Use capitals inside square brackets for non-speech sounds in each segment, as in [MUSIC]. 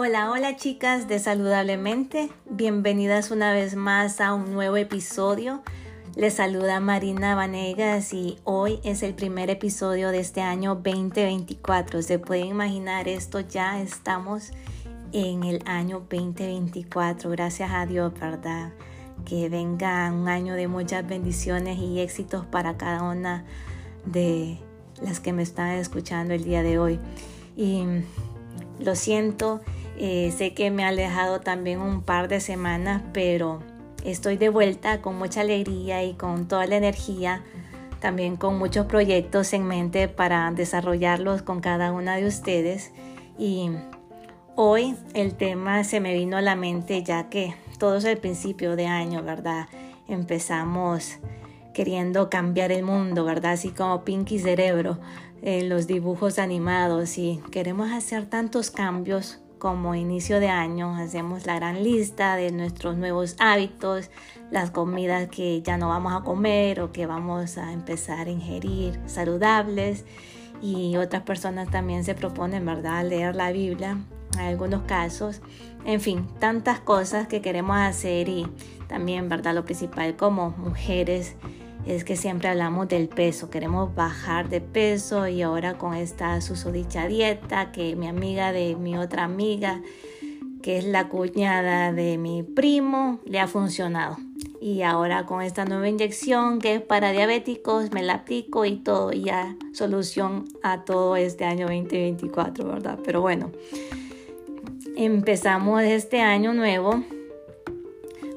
Hola, hola chicas de Saludablemente. Bienvenidas una vez más a un nuevo episodio. Les saluda Marina Vanegas y hoy es el primer episodio de este año 2024. Se pueden imaginar esto, ya estamos en el año 2024. Gracias a Dios, ¿verdad? Que venga un año de muchas bendiciones y éxitos para cada una de las que me están escuchando el día de hoy. Y lo siento, eh, sé que me ha alejado también un par de semanas, pero estoy de vuelta con mucha alegría y con toda la energía, también con muchos proyectos en mente para desarrollarlos con cada una de ustedes. Y hoy el tema se me vino a la mente ya que todo es el principio de año, ¿verdad? Empezamos queriendo cambiar el mundo, ¿verdad? Así como Pinky Cerebro en los dibujos animados y queremos hacer tantos cambios como inicio de año hacemos la gran lista de nuestros nuevos hábitos, las comidas que ya no vamos a comer o que vamos a empezar a ingerir saludables y otras personas también se proponen, ¿verdad?, leer la Biblia en algunos casos. En fin, tantas cosas que queremos hacer y también, ¿verdad?, lo principal como mujeres es que siempre hablamos del peso, queremos bajar de peso y ahora con esta susodicha dieta que mi amiga de mi otra amiga, que es la cuñada de mi primo, le ha funcionado. Y ahora con esta nueva inyección que es para diabéticos, me la aplico y todo, ya solución a todo este año 2024, ¿verdad? Pero bueno, empezamos este año nuevo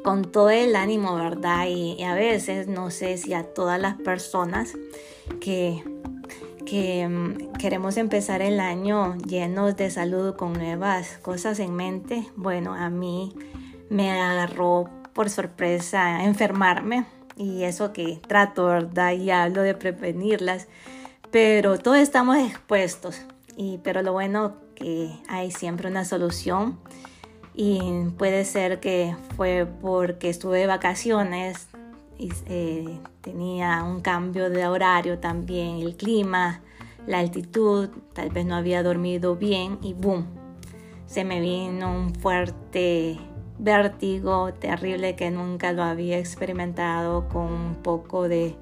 con todo el ánimo, ¿verdad? Y, a veces no sé si a todas las personas que, que mm, queremos empezar el año llenos de salud con nuevas cosas en mente, bueno, a mí me agarró por sorpresa enfermarme y eso que trato, ¿verdad? Y hablo de prevenirlas, pero todos estamos expuestos, y, pero lo bueno que hay siempre una solución y puede ser que fue porque estuve de vacaciones y eh, tenía un cambio de horario también, el clima, la altitud, tal vez no había dormido bien y boom, se me vino un fuerte vértigo terrible que nunca lo había experimentado con un poco de,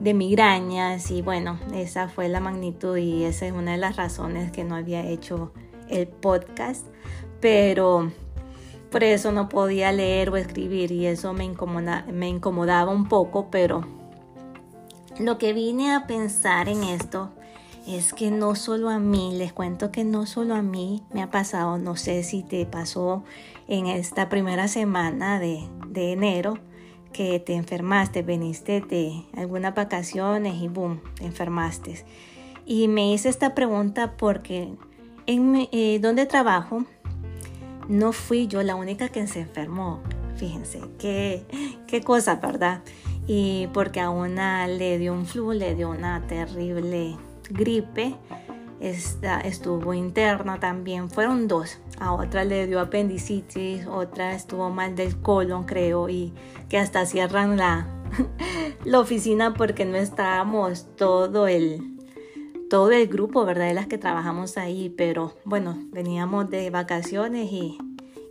de migrañas y bueno, esa fue la magnitud y esa es una de las razones que no había hecho el podcast pero por eso no podía leer o escribir y eso me, incomodaba un poco, pero lo que vine a pensar en esto es que no solo a mí, les cuento que no solo a mí me ha pasado, no sé si te pasó en esta primera semana de, de enero, que te enfermaste, veniste de algunas vacaciones y boom, te enfermaste. Y me hice esta pregunta porque en eh, donde trabajo no fui yo la única que se enfermó. Fíjense, qué, qué cosa, ¿verdad? Y porque a una le dio un flu, le dio una terrible gripe, esta estuvo interna también, fueron dos. A otra le dio apendicitis, otra estuvo mal del colon, creo, y que hasta cierran la, [LAUGHS] la oficina porque no estábamos todo el, todo el grupo, ¿verdad? De las que trabajamos ahí, pero bueno, veníamos de vacaciones y,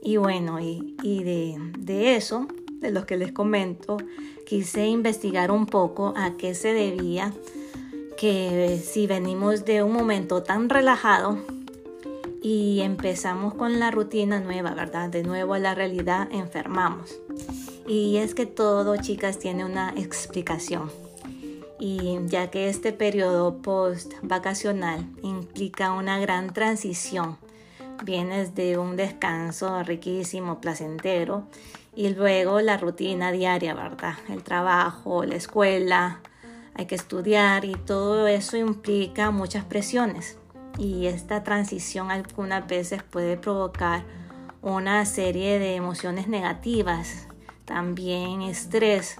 y bueno, y, y de, de, eso, de los que les comento, quise investigar un poco a qué se debía que si venimos de un momento tan relajado y empezamos con la rutina nueva, ¿verdad? De nuevo a la realidad enfermamos. Y es que todo, chicas, tiene una explicación y ya que este periodo post vacacional implica una gran transición, vienes de un descanso riquísimo, placentero y luego la rutina diaria, ¿verdad? El trabajo, la escuela, hay que estudiar y todo eso implica muchas presiones y esta transición algunas veces puede provocar una serie de emociones negativas, también estrés,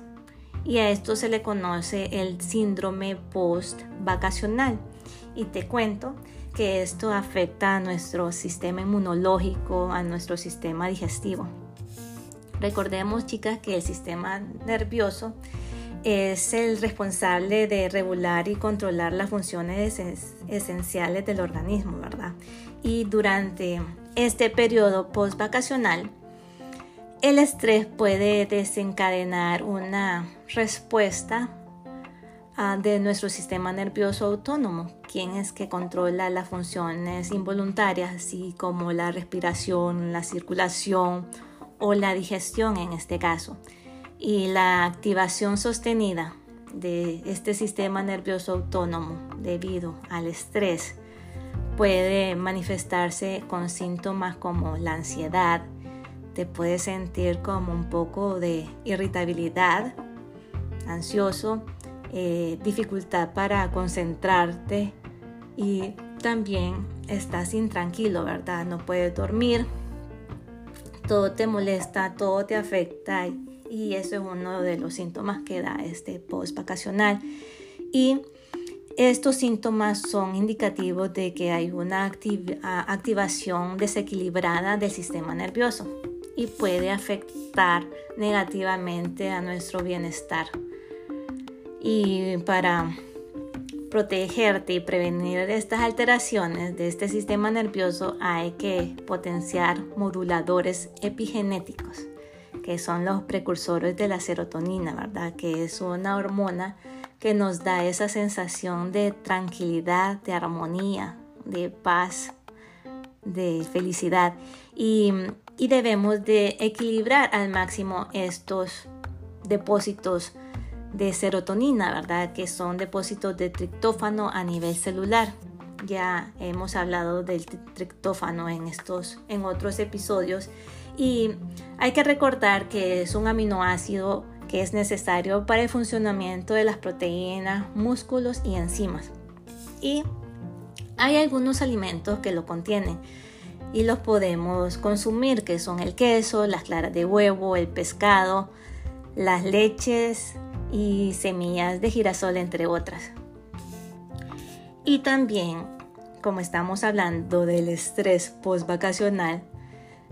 y a esto se le conoce el síndrome post-vacacional. Y te cuento que esto afecta a nuestro sistema inmunológico, a nuestro sistema digestivo. Recordemos, chicas, que el sistema nervioso es el responsable de regular y controlar las funciones esenciales del organismo, ¿verdad? Y durante este periodo post-vacacional, el estrés puede desencadenar una respuesta ah, de nuestro sistema nervioso autónomo, quien es que controla las funciones involuntarias, así como la respiración, la circulación o la digestión en este caso. Y la activación sostenida de este sistema nervioso autónomo debido al estrés puede manifestarse con síntomas como la ansiedad, te puedes sentir como un poco de irritabilidad, ansioso, eh, dificultad para concentrarte y también estás intranquilo, ¿verdad? No puedes dormir, todo te molesta, todo te afecta y eso es uno de los síntomas que da este post vacacional. Y estos síntomas son indicativos de que hay una activación desequilibrada del sistema nervioso y puede afectar negativamente a nuestro bienestar. Y para protegerte y prevenir estas alteraciones de este sistema nervioso hay que potenciar moduladores epigenéticos, que son los precursores de la serotonina, ¿verdad? Que es una hormona que nos da esa sensación de tranquilidad, de armonía, de paz, de felicidad. Y y debemos de equilibrar al máximo estos depósitos de serotonina, ¿verdad? Que son depósitos de triptófano a nivel celular. Ya hemos hablado del triptófano en estos en otros episodios y hay que recordar que es un aminoácido que es necesario para el funcionamiento de las proteínas, músculos y enzimas. Y hay algunos alimentos que lo contienen y los podemos consumir, que son el queso, las claras de huevo, el pescado, las leches y semillas de girasol, entre otras. Y también, como estamos hablando del estrés postvacacional,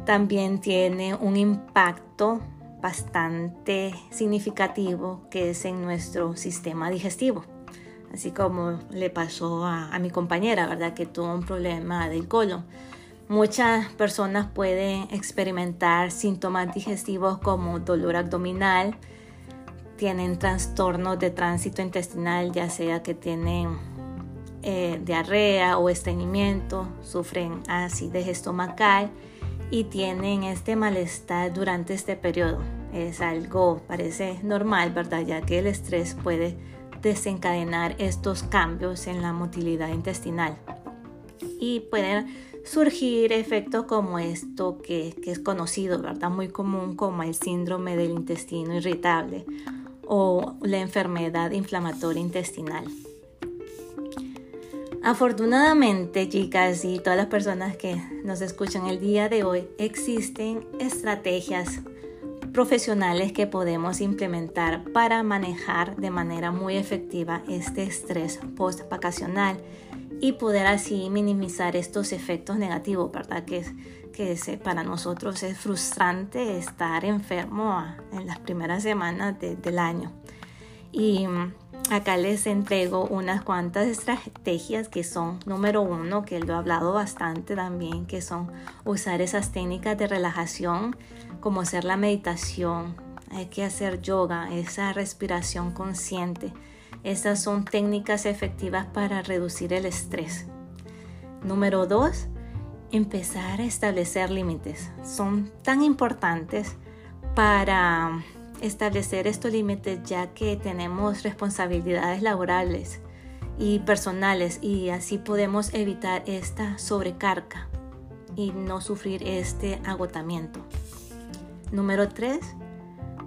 también tiene un impacto bastante significativo que es en nuestro sistema digestivo. Así como le pasó a, a mi compañera, ¿verdad? Que tuvo un problema del colon Muchas personas pueden experimentar síntomas digestivos como dolor abdominal, tienen trastornos de tránsito intestinal, ya sea que tienen eh, diarrea o estreñimiento, sufren acidez estomacal y tienen este malestar durante este periodo. Es algo, parece normal, ¿verdad? Ya que el estrés puede desencadenar estos cambios en la motilidad intestinal y pueden surgir efectos como esto que, es conocido, ¿verdad? Muy común como el síndrome del intestino irritable o la enfermedad inflamatoria intestinal. Afortunadamente, chicas y todas las personas que nos escuchan el día de hoy, existen estrategias profesionales que podemos implementar para manejar de manera muy efectiva este estrés post-vacacional y poder así minimizar estos efectos negativos, ¿verdad? Que, que para nosotros es frustrante estar enfermo en las primeras semanas del año. Y mm, acá les entrego unas cuantas estrategias que son, número uno, que lo he hablado bastante también, que son usar esas técnicas de relajación, como hacer la meditación, hay que hacer yoga, esa respiración consciente estas son técnicas efectivas para reducir el estrés. Número dos, empezar a establecer límites. Son tan importantes para establecer estos límites ya que tenemos responsabilidades laborales y personales y así podemos evitar esta sobrecarga y no sufrir este agotamiento. Número tres,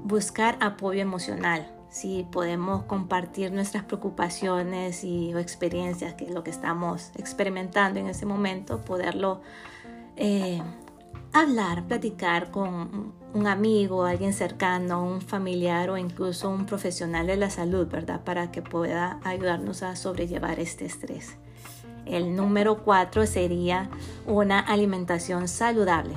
buscar apoyo emocional si podemos compartir nuestras preocupaciones y o experiencias, que es lo que estamos experimentando en ese momento, poderlo eh, hablar, platicar con un amigo, alguien cercano, un familiar o incluso un profesional de la salud, ¿verdad? Para que pueda ayudarnos a sobrellevar este estrés. El número cuatro sería una alimentación saludable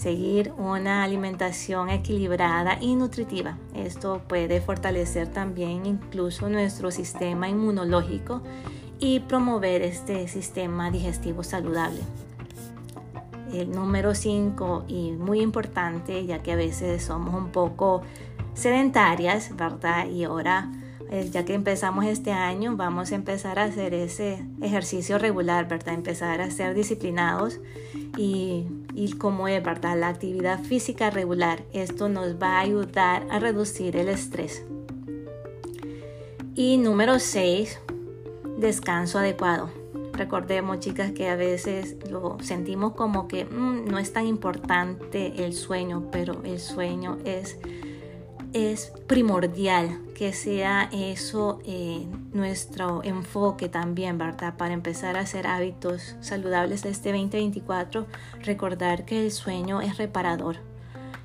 seguir una alimentación equilibrada y nutritiva. Esto puede fortalecer también incluso nuestro sistema inmunológico y promover este sistema digestivo saludable. el número 5 y muy importante, ya que a veces somos un poco sedentarias, ¿verdad? Y ahora, eh, ya que empezamos este año, vamos a empezar a hacer ese ejercicio regular, ¿verdad? Empezar a ser disciplinados y, y como es, ¿verdad? La actividad física regular. Esto nos va a ayudar a reducir el estrés. Y número 6, descanso adecuado. Recordemos, chicas, que a veces lo sentimos como que mm, no es tan importante el sueño, pero el sueño es, es primordial que sea eso eh, nuestro enfoque también, ¿verdad? Para empezar a hacer hábitos saludables este 2024, recordar que el sueño es reparador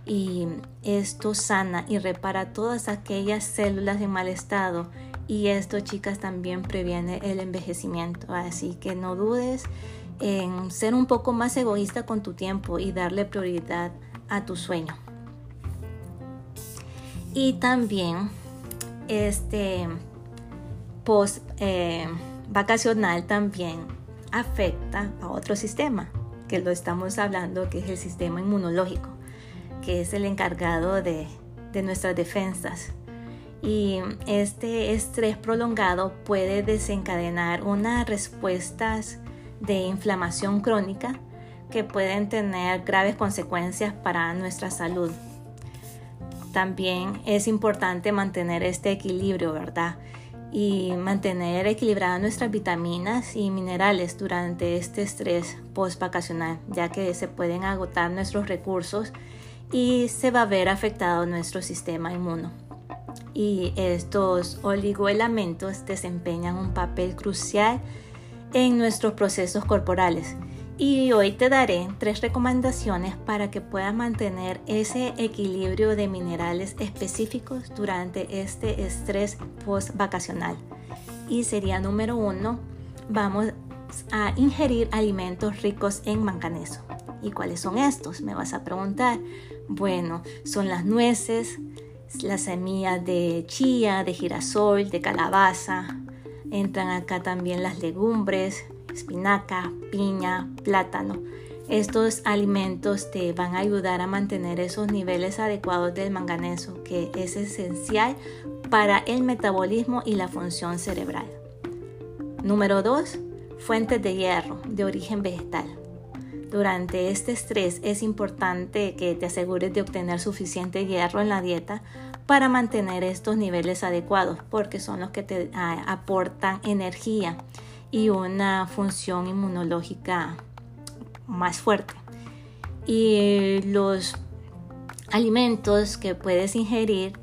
y esto sana y repara todas aquellas células en mal estado y esto, chicas, también previene el envejecimiento. Así que no dudes en ser un poco más egoísta con tu tiempo y darle prioridad a tu sueño. Y también este post eh, vacacional también afecta a otro sistema, que lo estamos hablando, que es el sistema inmunológico, que es el encargado de, de nuestras defensas y este estrés prolongado puede desencadenar unas respuestas de inflamación crónica que pueden tener graves consecuencias para nuestra salud. También es importante mantener este equilibrio, ¿verdad? Y mantener equilibradas nuestras vitaminas y minerales durante este estrés post-vacacional, ya que se pueden agotar nuestros recursos y se va a ver afectado nuestro sistema inmuno y estos oligoelementos desempeñan un papel crucial en nuestros procesos corporales. Y hoy te daré tres recomendaciones para que puedas mantener ese equilibrio de minerales específicos durante este estrés post-vacacional. Y sería número uno, vamos a ingerir alimentos ricos en manganeso. ¿Y cuáles son estos? Me vas a preguntar. Bueno, son las nueces, las semillas de chía, de girasol, de calabaza. Entran acá también las legumbres, espinaca, piña, plátano. Estos alimentos te van a ayudar a mantener esos niveles adecuados del manganeso, que es esencial para el metabolismo y la función cerebral. Número 2. Fuentes de hierro de origen vegetal. Durante este estrés es importante que te asegures de obtener suficiente hierro en la dieta para mantener estos niveles adecuados porque son los que te ah, aportan energía y una función inmunológica más fuerte. Y los alimentos que puedes ingerir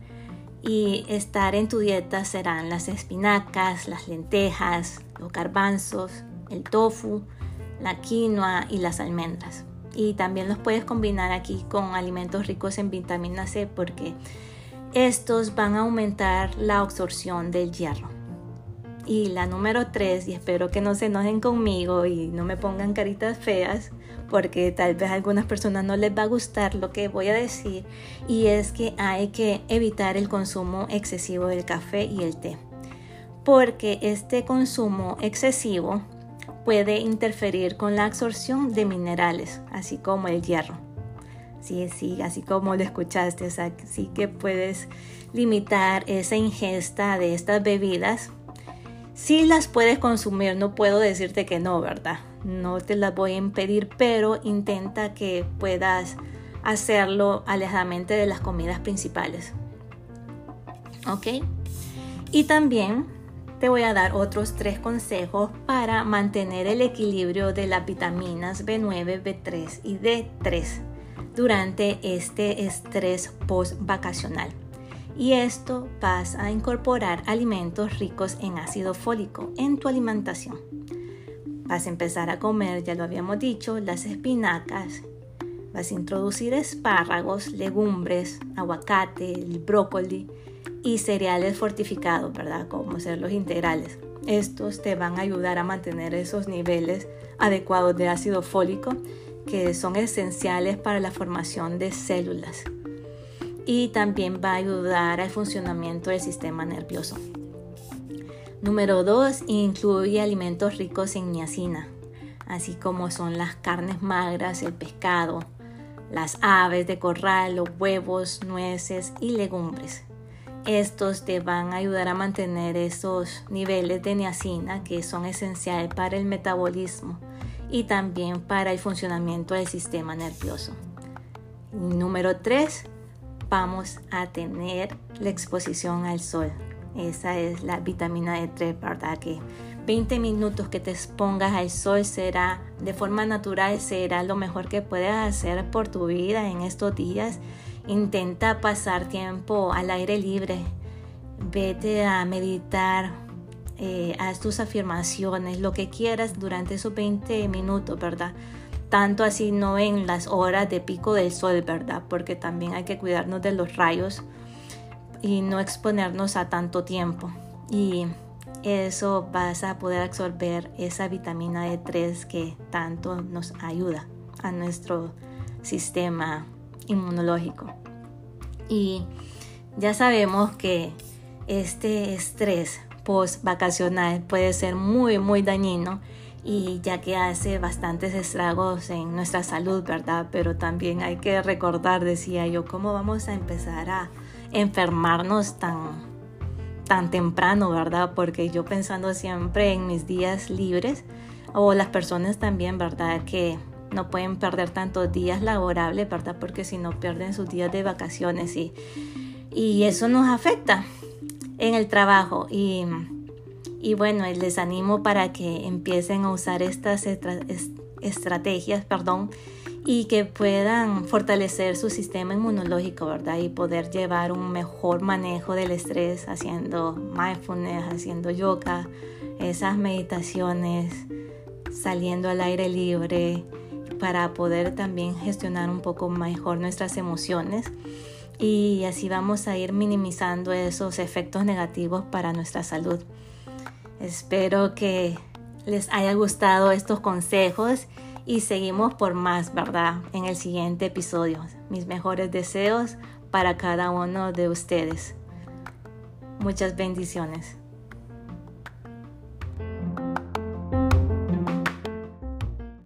y estar en tu dieta serán las espinacas, las lentejas, los garbanzos, el tofu, la quinoa y las almendras. Y también los puedes combinar aquí con alimentos ricos en vitamina C porque estos van a aumentar la absorción del hierro. Y la número 3, y espero que no se enojen conmigo y no me pongan caritas feas, porque tal vez a algunas personas no les va a gustar lo que voy a decir, y es que hay que evitar el consumo excesivo del café y el té, porque este consumo excesivo puede interferir con la absorción de minerales, así como el hierro. Sí, sí, así como lo escuchaste, así que puedes limitar esa ingesta de estas bebidas. Sí las puedes consumir, no puedo decirte que no, ¿verdad? No te las voy a impedir, pero intenta que puedas hacerlo alejadamente de las comidas principales. ¿Ok? Y también te voy a dar otros tres consejos para mantener el equilibrio de las vitaminas B9, B3 y D3 durante este estrés post-vacacional. Y esto vas a incorporar alimentos ricos en ácido fólico en tu alimentación. Vas a empezar a comer, ya lo habíamos dicho, las espinacas. Vas a introducir espárragos, legumbres, aguacate, el brócoli y cereales fortificados, ¿verdad? Como ser los integrales. Estos te van a ayudar a mantener esos niveles adecuados de ácido fólico que son esenciales para la formación de células y también va a ayudar al funcionamiento del sistema nervioso. Número 2. Incluye alimentos ricos en niacina. así como son las carnes magras, el pescado, las aves de corral, los huevos, nueces y legumbres. Estos te van a ayudar a mantener esos niveles de niacina que son esenciales para el metabolismo y también para el funcionamiento del sistema nervioso. Número 3, vamos a tener la exposición al sol. Esa es la vitamina D3, ¿verdad? Que 20 minutos que te expongas al sol será, de forma natural, será lo mejor que puedes hacer por tu vida en estos días. Intenta pasar tiempo al aire libre. Vete a meditar, eh, haz tus afirmaciones, lo que quieras durante esos 20 minutos, ¿verdad? Tanto así no en las horas de pico del sol, ¿verdad? Porque también hay que cuidarnos de los rayos y no exponernos a tanto tiempo. Y eso vas a poder absorber esa vitamina D3 que tanto nos ayuda a nuestro sistema inmunológico. Y ya sabemos que este estrés post vacacional puede ser muy muy dañino y ya que hace bastantes estragos en nuestra salud, ¿verdad? Pero también hay que recordar, decía yo, cómo vamos a empezar a enfermarnos tan tan temprano, ¿verdad? Porque yo pensando siempre en mis días libres o las personas también, ¿verdad? Que no pueden perder tantos días laborables, ¿verdad? Porque si no pierden sus días de vacaciones y, y eso nos afecta en el trabajo. Y, y bueno, les animo para que empiecen a usar estas estrategias, perdón, y que puedan fortalecer su sistema inmunológico, ¿verdad? Y poder llevar un mejor manejo del estrés haciendo mindfulness, haciendo yoga, esas meditaciones, saliendo al aire libre para poder también gestionar un poco mejor nuestras emociones y así vamos a ir minimizando esos efectos negativos para nuestra salud. Espero que les haya gustado estos consejos y seguimos por más, ¿verdad? En el siguiente episodio. Mis mejores deseos para cada uno de ustedes. Muchas bendiciones.